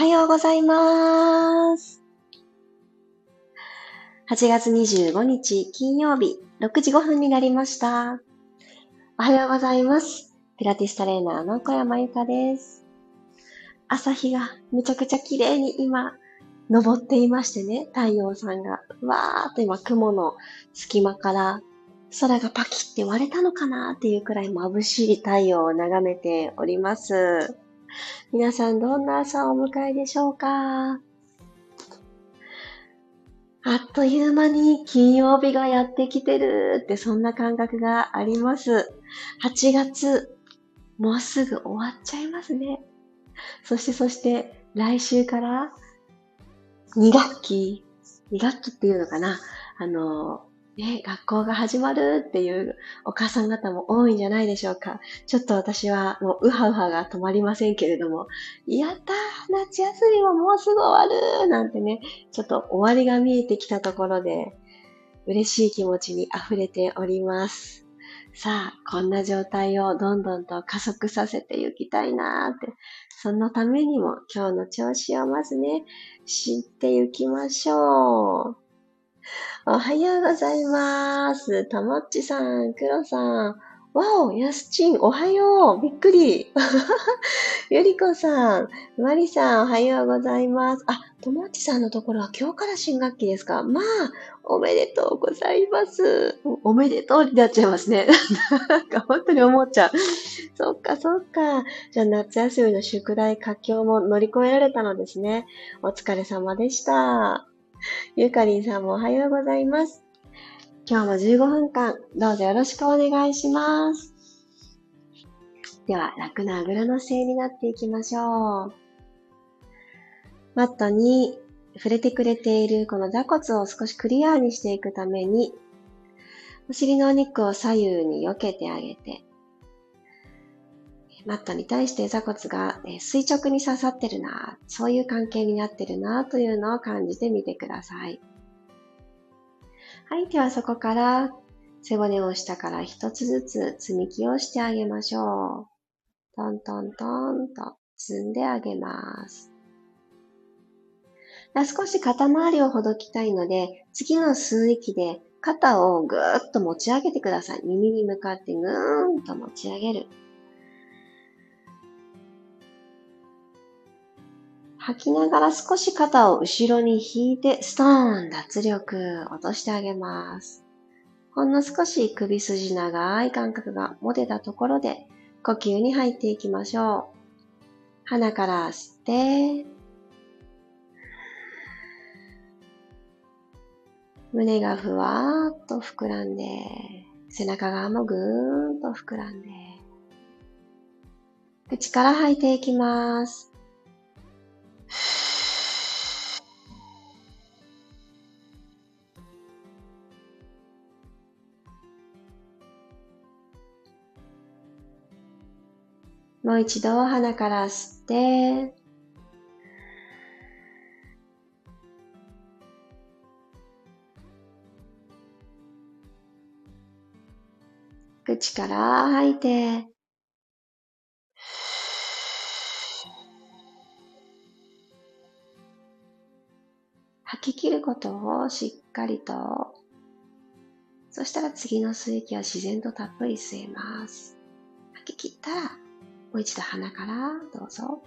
はようございます。8月25日金曜日6時5分になりました。おはようございます。ピラティストレーナーの小山由かです。朝日がめちゃくちゃ綺麗に今、昇っていましてね、太陽さんが、わーっと今雲の隙間から空がパキって割れたのかなっていうくらい眩しい太陽を眺めております。皆さんどんな朝をお迎えでしょうか？あっという間に金曜日がやってきてるってそんな感覚があります。8月、もうすぐ終わっちゃいますね。そしてそして来週から2学期、2学期っていうのかな？あの、ね、学校が始まるっていうお母さん方も多いんじゃないでしょうか。ちょっと私はもうウハウハが止まりませんけれども、やったー夏休みももうすぐ終わるなんてね、ちょっと終わりが見えてきたところで、嬉しい気持ちに溢れております。さあ、こんな状態をどんどんと加速させていきたいなーって。そのためにも今日の調子をまずね、知っていきましょう。おはようございます。たもっちさん、くろさん。わお、やすちん、おはよう。びっくり。ゆりこさん、まりさん、おはようございます。あ、ともっちさんのところは今日から新学期ですかまあ、おめでとうございます。おめでとうになっちゃいますね。なんか本当に思っちゃう。そっかそっか。じゃあ夏休みの宿題、佳境も乗り越えられたのですね。お疲れ様でした。ゆかりんさんもおはようございます。今日も15分間、どうぞよろしくお願いします。では、楽なあぐらの姿勢になっていきましょう。マットに触れてくれているこの座骨を少しクリアにしていくために、お尻のお肉を左右に避けてあげて、マットに対して座骨が垂直に刺さってるな、そういう関係になってるなというのを感じてみてください。はい、ではそこから背骨を下から一つずつ積み木をしてあげましょう。トントントンと積んであげます。少し肩周りをほどきたいので、次の吸う息で肩をぐーっと持ち上げてください。耳に向かってぐーんと持ち上げる。吐きながら少し肩を後ろに引いて、ストーン、脱力、落としてあげます。ほんの少し首筋長い感覚が持てたところで、呼吸に入っていきましょう。鼻から吸って、胸がふわーっと膨らんで、背中側もぐーんと膨らんで、口から吐いていきます。もう一度鼻から吸って、口から吐いて、吐き切ることをしっかりと、そしたら次の吸う息は自然とたっぷり吸えます。吐き切ったら、もう一度鼻からどうぞ。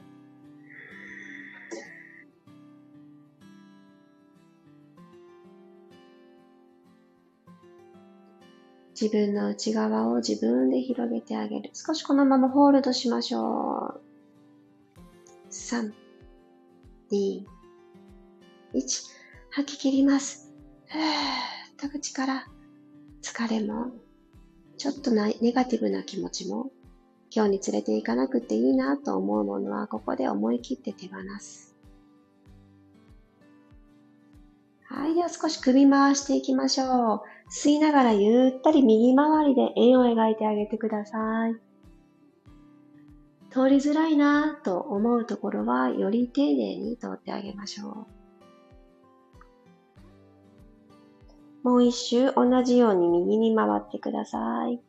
自分の内側を自分で広げてあげる。少しこのままホールドしましょう。3、2、1。吐き切ります。ふーっと口から疲れも、ちょっとなネガティブな気持ちも今日に連れて行かなくていいなと思うものはここで思い切って手放す。はい。では少し首回していきましょう。吸いながらゆったり右回りで円を描いてあげてください。通りづらいなと思うところはより丁寧に通ってあげましょう。もう一周同じように右に回ってください。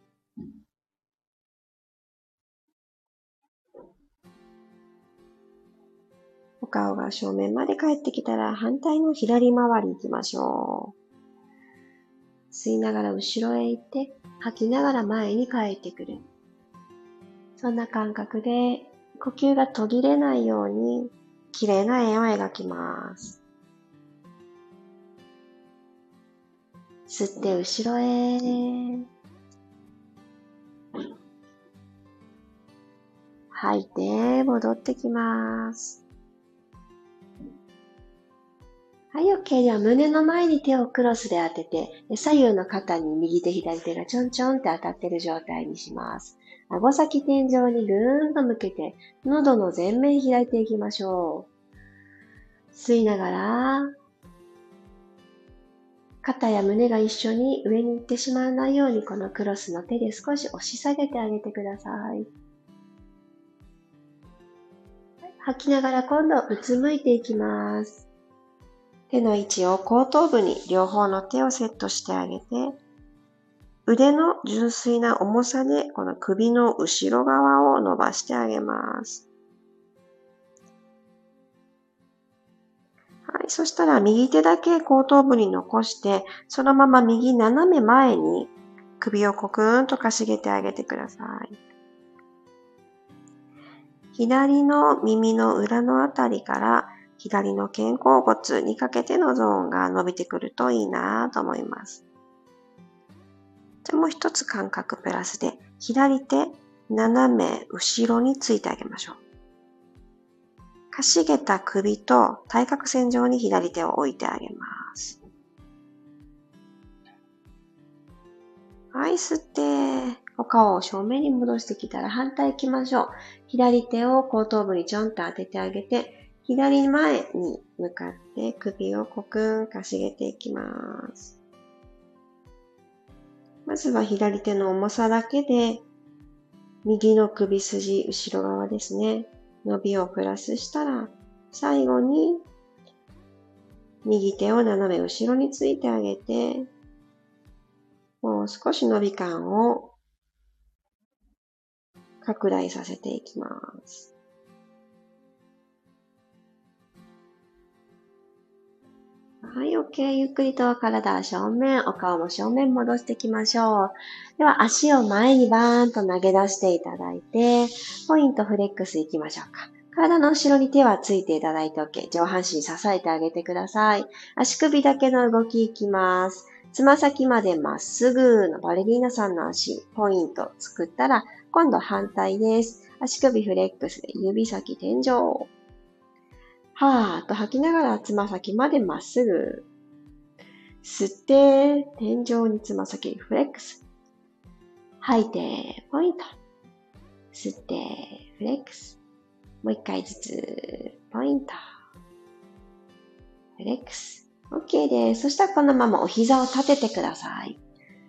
お顔が正面まで帰ってきたら反対の左回り行きましょう。吸いながら後ろへ行って、吐きながら前に帰ってくる。そんな感覚で呼吸が途切れないように綺麗な円を描きます。吸って後ろへ。吐いて戻ってきます。はい、OK。では胸の前に手をクロスで当てて、左右の肩に右手左手がちょんちょんって当たってる状態にします。顎先天井にぐーんと向けて、喉の前面開いていきましょう。吸いながら、肩や胸が一緒に上に行ってしまわないようにこのクロスの手で少し押し下げてあげてください。吐きながら今度うつむいていきます。手の位置を後頭部に両方の手をセットしてあげて、腕の純粋な重さでこの首の後ろ側を伸ばしてあげます。い。そしたら右手だけ後頭部に残して、そのまま右斜め前に首をコクーンとかしげてあげてください。左の耳の裏のあたりから左の肩甲骨にかけてのゾーンが伸びてくるといいなと思います。じゃもう一つ感覚プラスで、左手斜め後ろについてあげましょう。かしげた首と対角線上に左手を置いてあげます。はい、吸って、お顔を正面に戻してきたら反対行きましょう。左手を後頭部にちょんと当ててあげて、左前に向かって首をコクンかしげていきます。まずは左手の重さだけで、右の首筋、後ろ側ですね。伸びをプラスしたら、最後に、右手を斜め後ろについてあげて、もう少し伸び感を拡大させていきます。はい、OK。ゆっくりと体正面、お顔も正面戻していきましょう。では、足を前にバーンと投げ出していただいて、ポイントフレックスいきましょうか。体の後ろに手はついていただいて OK。上半身支えてあげてください。足首だけの動きいきます。つま先までまっすぐのバレリーナさんの足、ポイント作ったら、今度反対です。足首フレックスで指先天井。はーっと吐きながらつま先までまっすぐ。吸って、天井につま先フレックス。吐いて、ポイント。吸って、フレックス。もう一回ずつ、ポイント。フレックス。OK です。そしたらこのままお膝を立ててください。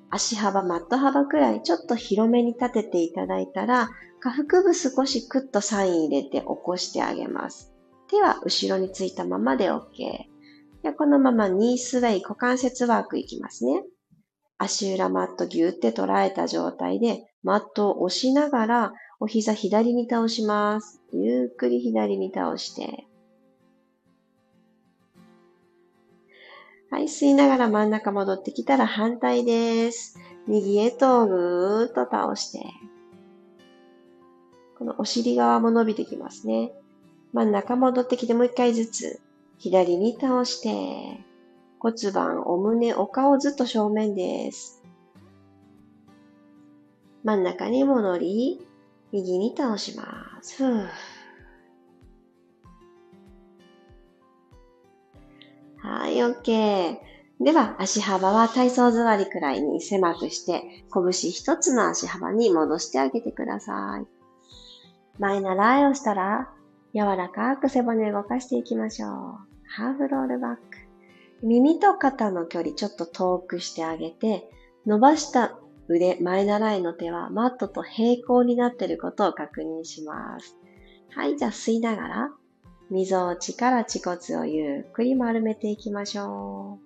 足幅、マット幅くらいちょっと広めに立てていただいたら、下腹部少しクッとサイン入れて起こしてあげます。手は後ろについたままで OK。でこのままニースウェイ股関節ワークいきますね。足裏マットギュって捉えた状態で、マットを押しながら、お膝左に倒します。ゆっくり左に倒して。はい、吸いながら真ん中戻ってきたら反対です。右へとぐーっと倒して。このお尻側も伸びてきますね。真ん中戻ってきてもう一回ずつ、左に倒して、骨盤、お胸、お顔ずっと正面です。真ん中に戻り、右に倒します。ふぅはい、OK。では、足幅は体操座りくらいに狭くして、拳一つの足幅に戻してあげてください。前習いをしたら、柔らかく背骨動かしていきましょう。ハーフロールバック。耳と肩の距離ちょっと遠くしてあげて、伸ばした腕、前習いの手はマットと平行になっていることを確認します。はい、じゃあ吸いながら、溝落ちから恥骨をゆっくり丸めていきましょ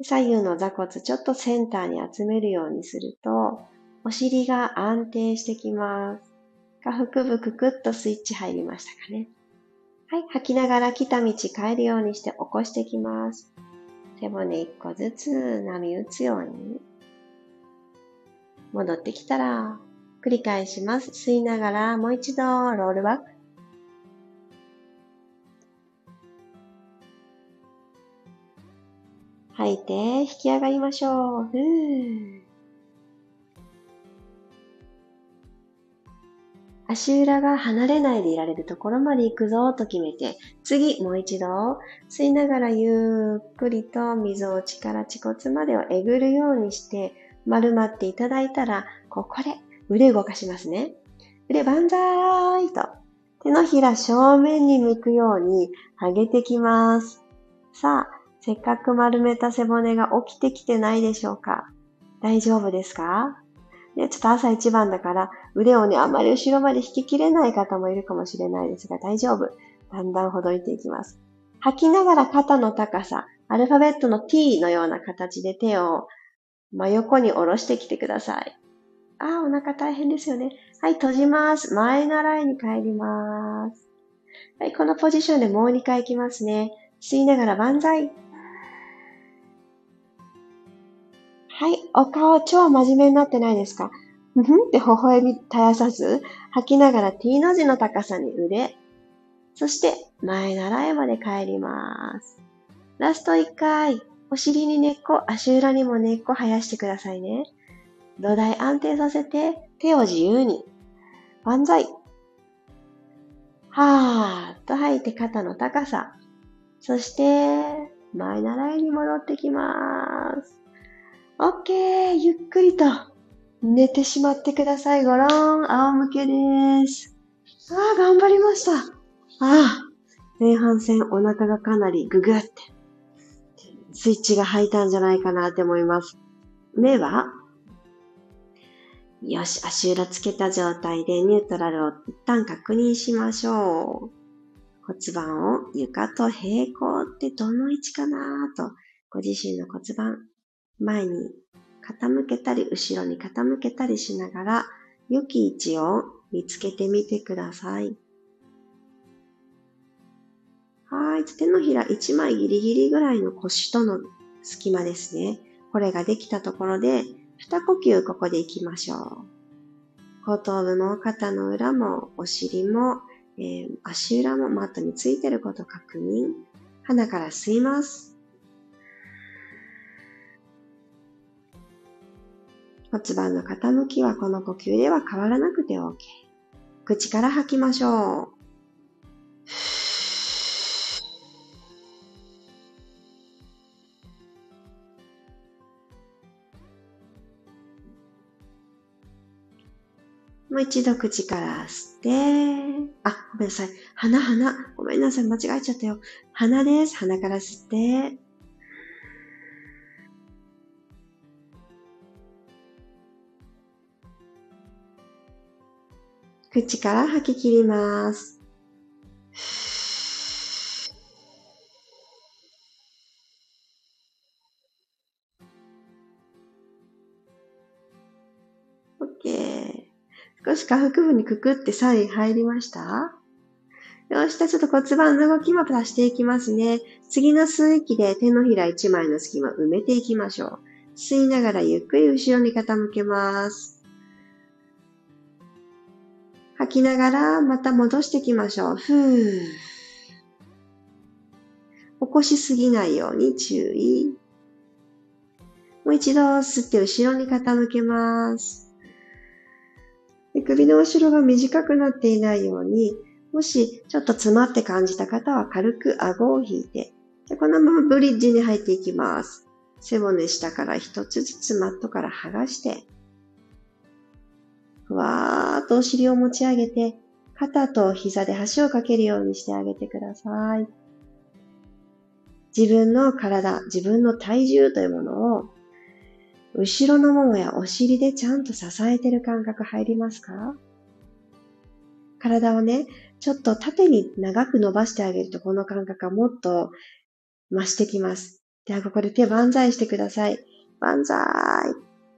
う。左右の座骨ちょっとセンターに集めるようにすると、お尻が安定してきます。下腹部くくっとスイッチ入りましたかね。はい、吐きながら来た道変えるようにして起こしていきます。背骨一個ずつ波打つように。戻ってきたら、繰り返します。吸いながらもう一度ロールバック。吐いて引き上がりましょう。ふー足裏が離れないでいられるところまで行くぞと決めて、次もう一度吸いながらゆっくりと溝落ちから恥骨までをえぐるようにして丸まっていただいたら、ここで腕動かしますね。腕万歳と手のひら正面に向くように上げてきます。さあ、せっかく丸めた背骨が起きてきてないでしょうか大丈夫ですか？ね、ちょっと朝一番だから腕をね、あまり後ろまで引ききれない方もいるかもしれないですが大丈夫。だんだんほどいていきます。吐きながら肩の高さ、アルファベットの T のような形で手を真横に下ろしてきてください。ああ、お腹大変ですよね。はい、閉じます。前習いに帰ります。はい、このポジションでもう2回いきますね。吸いながら万歳。はい、お顔超真面目になってないですか？ふふんって微笑み絶やさず、吐きながら T の字の高さに腕。そして前習いまで帰ります。ラスト1回。お尻に根っこ、足裏にも根っこ生やしてくださいね。土台安定させて、手を自由に。万歳。はーっと吐いて肩の高さ。そして、前習いに戻ってきます。オッケーゆっくりと寝てしまってください。ごろん、仰向けです。ああ、頑張りました。ああ、前半戦お腹がかなりググってスイッチが入ったんじゃないかなって思います。目は？よし、足裏つけた状態でニュートラルを一旦確認しましょう。骨盤を床と平行ってどの位置かなと、ご自身の骨盤、前に傾けたり後ろに傾けたりしながら、良き位置を見つけてみてください。はい。手のひら1枚ギリギリぐらいの腰との隙間ですね。これができたところで、二呼吸ここで行きましょう。後頭部も肩の裏もお尻も、えー、足裏もマットについてること確認。鼻から吸います。骨盤の傾きはこの呼吸では変わらなくて OK。口から吐きましょう。もう一度口から吸って、あ、ごめんなさい。鼻、鼻。ごめんなさい。間違えちゃったよ。鼻です。鼻から吸って。口から吐き切ります。OK 少し下腹部にくくってサイン入りました？よし、じゃあちょっと骨盤の動きも足していきますね。次の吸う息で手のひら1枚の隙間埋めていきましょう。吸いながらゆっくり後ろに傾けます。吐きながらまた戻していきましょう。ふー。起こしすぎないように注意。もう一度吸って後ろに傾けます。首の後ろが短くなっていないように、もしちょっと詰まって感じた方は軽く顎を引いて、でこのままブリッジに入っていきます。背骨下から一つずつマットから剥がして、わーっとお尻を持ち上げて、肩と膝で橋をかけるようにしてあげてください。自分の体、自分の体重というものを後ろのももやお尻でちゃんと支えてる感覚入りますか？体をね、ちょっと縦に長く伸ばしてあげるとこの感覚はもっと増してきます。ではここで手万歳してください。万歳。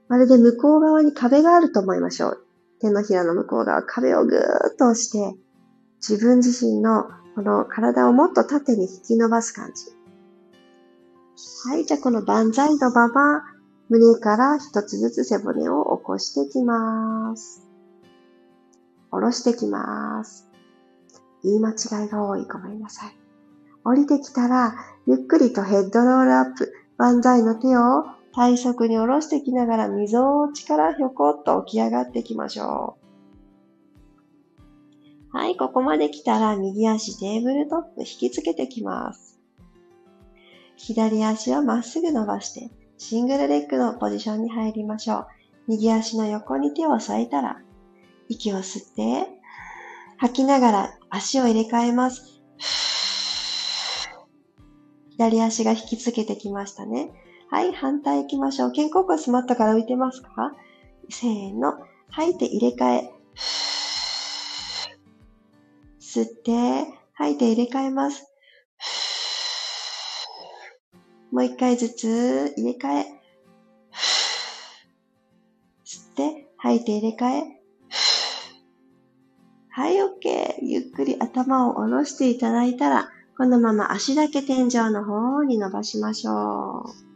まるで向こう側に壁があると思いましょう。手のひらの向こう側、壁をぐーっと押して、自分自身のこの体をもっと縦に引き伸ばす感じ。はい、じゃあこの万歳のまま、胸から一つずつ背骨を起こしていきます。下ろしていきます。言い間違いが多い。ごめんなさい。降りてきたら、ゆっくりとヘッドロールアップ。万歳の手を体側に下ろしてきながら、溝落ちからひょこっと起き上がっていきましょう。はい、ここまで来たら、右足テーブルトップ引きつけてきます。左足をまっすぐ伸ばして、シングルレッグのポジションに入りましょう。右足の横に手を添えたら、息を吸って、吐きながら足を入れ替えます。左足が引きつけてきましたね。はい、反対行きましょう。肩甲骨マットから浮いてますか？せーの。吐いて入れ替え。吸って、吐いて入れ替えます。もう一回ずつ入れ替え。吸って、吐いて入れ替え。はい、OK。ゆっくり頭を下ろしていただいたら、このまま足だけ天井の方に伸ばしましょう。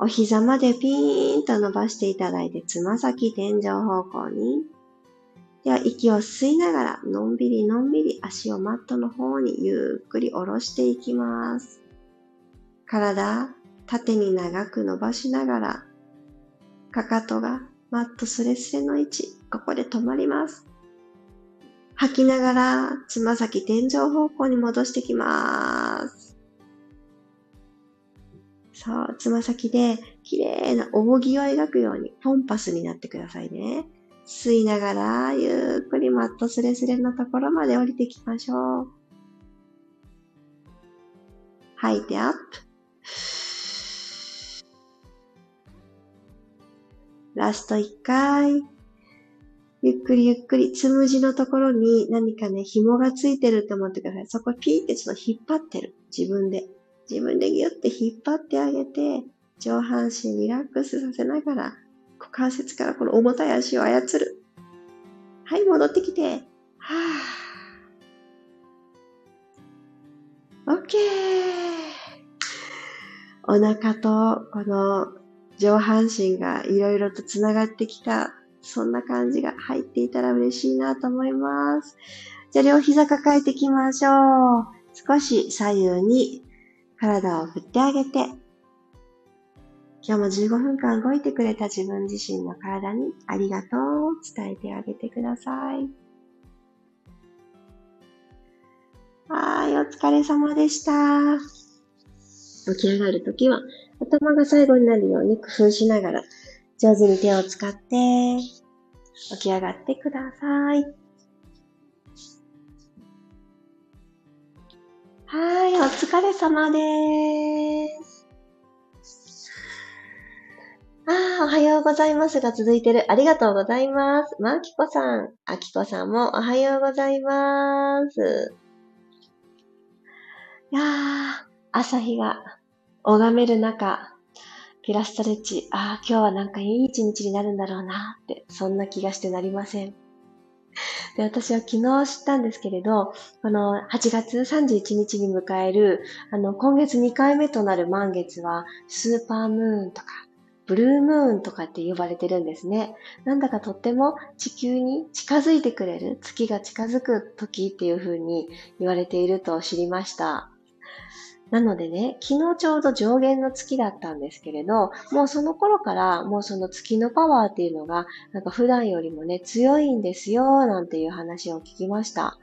お膝までピーンと伸ばしていただいて、つま先天井方向に。では、息を吸いながら、のんびりのんびり足をマットの方にゆっくり下ろしていきます。体、縦に長く伸ばしながら、かかとがマットスレスレの位置、ここで止まります。吐きながら、つま先天井方向に戻してきます。そう、つま先で綺麗な扇を描くようにポンパスになってくださいね。吸いながら、ゆっくりマットスレスレのところまで降りてきましょう。吐いてアップ。ラスト1回。ゆっくりゆっくり、つむじのところに何かね、紐がついてると思ってください。そこピーってちょっと引っ張ってる。自分で。自分でギュッて引っ張ってあげて、上半身リラックスさせながら、股関節からこの重たい足を操る。はい、戻ってきて。はぁ。OK! お腹とこの上半身がいろいろとつながってきたそんな感じが入っていたら嬉しいなと思います。じゃあ両膝抱えていきましょう。少し左右に体を振ってあげて、今日も15分間動いてくれた自分自身の体にありがとうを伝えてあげてください。はい、お疲れ様でした。起き上がるときは頭が最後になるように工夫しながら上手に手を使って起き上がってください。はい、お疲れ様でーす。ああ、おはようございますが続いてる。ありがとうございます。まきこさん、あきこさんもおはようございます。いやー、朝日が拝める中、ピラストレッチ、ああ、今日はなんかいい一日になるんだろうなって、そんな気がしてなりません。で、私は昨日知ったんですけれど、この8月31日に迎える、あの、今月2回目となる満月は、スーパームーンとか、ブルームーンとかって呼ばれてるんですね。なんだかとっても地球に近づいてくれる、月が近づく時っていう風に言われていると知りました。なのでね、昨日ちょうど上限の月だったんですけれど、もうその頃からもうその月のパワーっていうのが、なんか普段よりもね、強いんですよ、なんていう話を聞きました。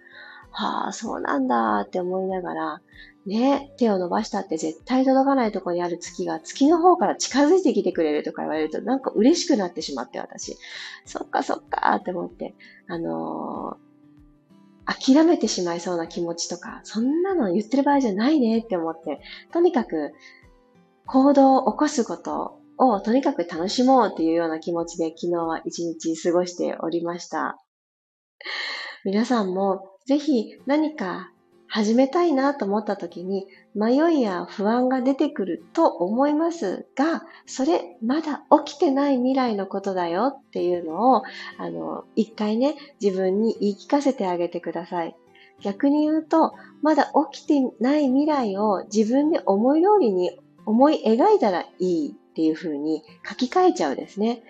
はあ、そうなんだって思いながら、ね、手を伸ばしたって絶対届かないとこにある月が月の方から近づいてきてくれるとか言われるとなんか嬉しくなってしまって私。そっかそっかって思って、あの諦めてしまいそうな気持ちとか、そんなの言ってる場合じゃないねって思って、とにかく行動を起こすことをとにかく楽しもうっていうような気持ちで昨日は一日過ごしておりました。皆さんもぜひ何か始めたいなと思った時に迷いや不安が出てくると思いますが、それまだ起きてない未来のことだよっていうのを、あの、一回ね、自分に言い聞かせてあげてください。逆に言うと、まだ起きてない未来を自分で思い通りに思い描いたらいいっていう風に書き換えちゃうですね。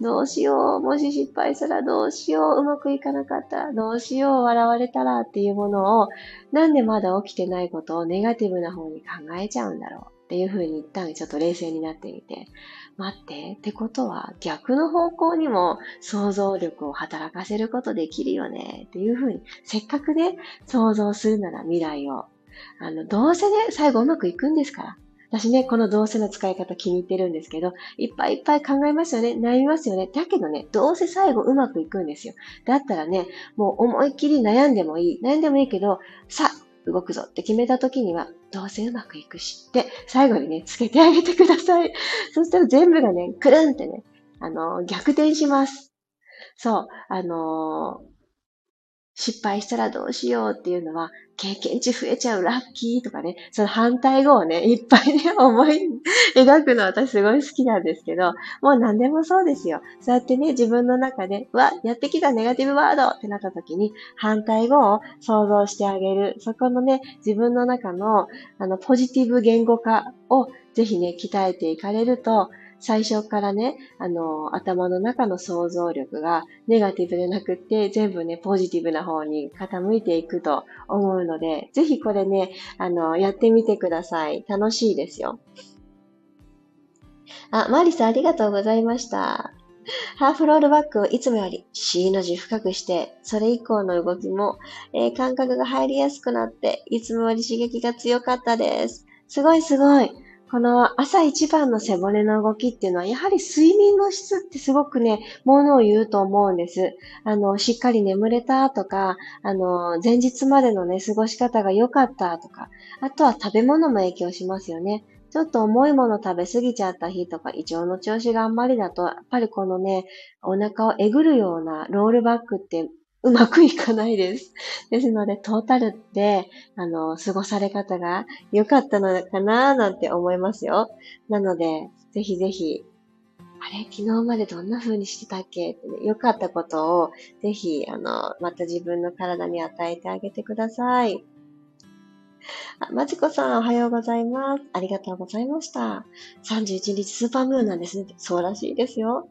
どうしよう、もし失敗したらどうしよう、うまくいかなかったらどうしよう、笑われたらっていうものを、なんでまだ起きてないことをネガティブな方に考えちゃうんだろうっていう風に一旦ちょっと冷静になってみて、待って、ってことは逆の方向にも想像力を働かせることできるよね。っていう風に、せっかくね、想像するなら未来を。あの、どうせね、最後うまくいくんですから。私ね、このどうせの使い方気に入ってるんですけど、いっぱいいっぱい考えますよね。悩みますよね。だけどね、どうせ最後うまくいくんですよ。だったらね、もう思いっきり悩んでもいい。悩んでもいいけど、さ、動くぞって決めた時には、どうせうまくいくしって、最後にね、つけてあげてください。そしたら全部がね、くるんってね、あの、逆転します。そう、あのー失敗したらどうしようっていうのは、経験値増えちゃうラッキーとかね、その反対語をね、いっぱいね、思い描くの私すごい好きなんですけど、もう何でもそうですよ。そうやってね、自分の中で、わ、やってきたネガティブワードってなった時に、反対語を想像してあげる。そこのね、自分の中の、あの、ポジティブ言語化をぜひね、鍛えていかれると、最初からね、あの、頭の中の想像力がネガティブでなくって、全部ね、ポジティブな方に傾いていくと思うので、ぜひこれね、あの、やってみてください。楽しいですよ。あ、マリさんありがとうございました。ハーフロールバックをいつもより C の字深くして、それ以降の動きも、えー、感覚が入りやすくなって、いつもより刺激が強かったです。すごいすごい。この朝一番の背骨の動きっていうのは、やはり睡眠の質ってすごくね、ものを言うと思うんです。あの、しっかり眠れたとか、あの、前日までのね、過ごし方が良かったとか、あとは食べ物も影響しますよね。ちょっと重いもの食べ過ぎちゃった日とか、胃腸の調子があんまりだと、やっぱりこのね、お腹をえぐるようなロールバックってうまくいかないです。ですので、トータルって、あの、過ごされ方が良かったのかななんて思いますよ。なので、ぜひぜひ、あれ？昨日までどんな風にしてたっけ？ってね、良かったことを、ぜひ、あの、また自分の体に与えてあげてください。まちこさん、おはようございます。ありがとうございました。31日スーパームーンなんですね。そうらしいですよ。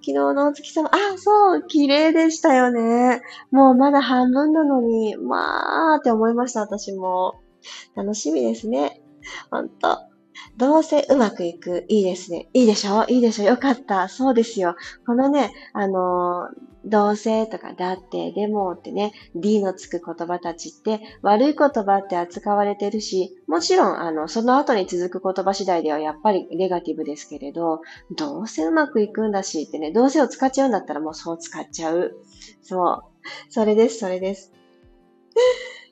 昨日のお月様、あ、そう、綺麗でしたよね。もうまだ半分なのに、まあって思いました、私も。楽しみですね。ほんと。どうせうまくいく。いいですね。いいでしょ？いいでしょ？よかった。そうですよ。このね、あのーどうせとかだって、でもってね、D のつく言葉たちって悪い言葉って扱われてるし、もちろんあの、その後に続く言葉次第ではやっぱりネガティブですけれど、どうせうまくいくんだしってね、どうせを使っちゃうんだったらもうそう使っちゃう。そう。それです、それです。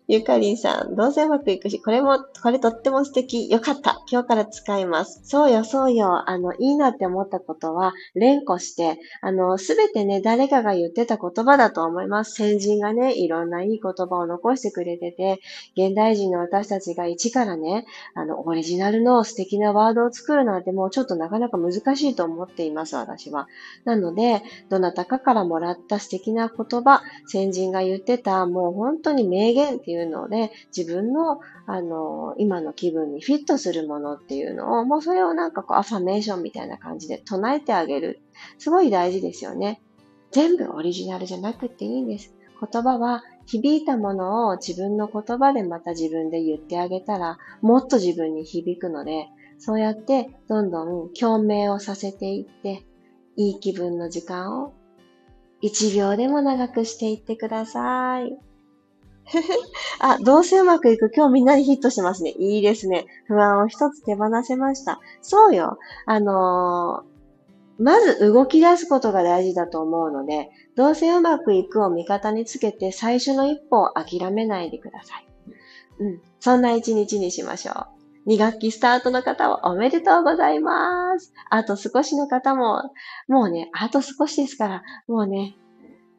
ゆかりんさん、どうせうまくいくし、これも、これとっても素敵。よかった。今日から使います。そうよ、そうよ。あの、いいなって思ったことは、連呼して、あの、すべてね、誰かが言ってた言葉だと思います。先人がね、いろんないい言葉を残してくれてて、現代人の私たちが一からね、あの、オリジナルの素敵なワードを作るなんてもうちょっとなかなか難しいと思っています、私は。なので、どなたかからもらった素敵な言葉、先人が言ってた、もう本当に名言っていういうので、自分の、あの、今の気分にフィットするものっていうのを、もうそれをなんかこう、アファメーションみたいな感じで唱えてあげる。すごい大事ですよね。全部オリジナルじゃなくていいんです。言葉は響いたものを自分の言葉でまた自分で言ってあげたら、もっと自分に響くので、そうやってどんどん共鳴をさせていって、いい気分の時間を1秒でも長くしていってください。あ、どうせうまくいく。今日みんなにヒットしますね。いいですね。不安を一つ手放せました。そうよ。あのー、まず動き出すことが大事だと思うので、どうせうまくいくを味方につけて最初の一歩を諦めないでください。うん。そんな一日にしましょう。2学期スタートの方はおめでとうございます。あと少しの方も、もうね、あと少しですから、もうね、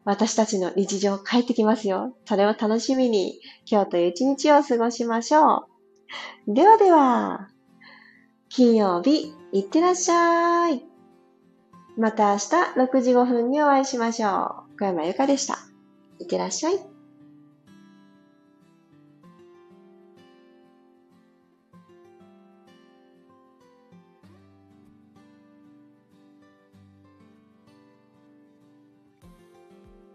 私たちの日常帰ってきますよ。それを楽しみに今日という一日を過ごしましょう。ではでは、金曜日、いってらっしゃい。また明日6時5分にお会いしましょう。小山由かでした。いってらっしゃい。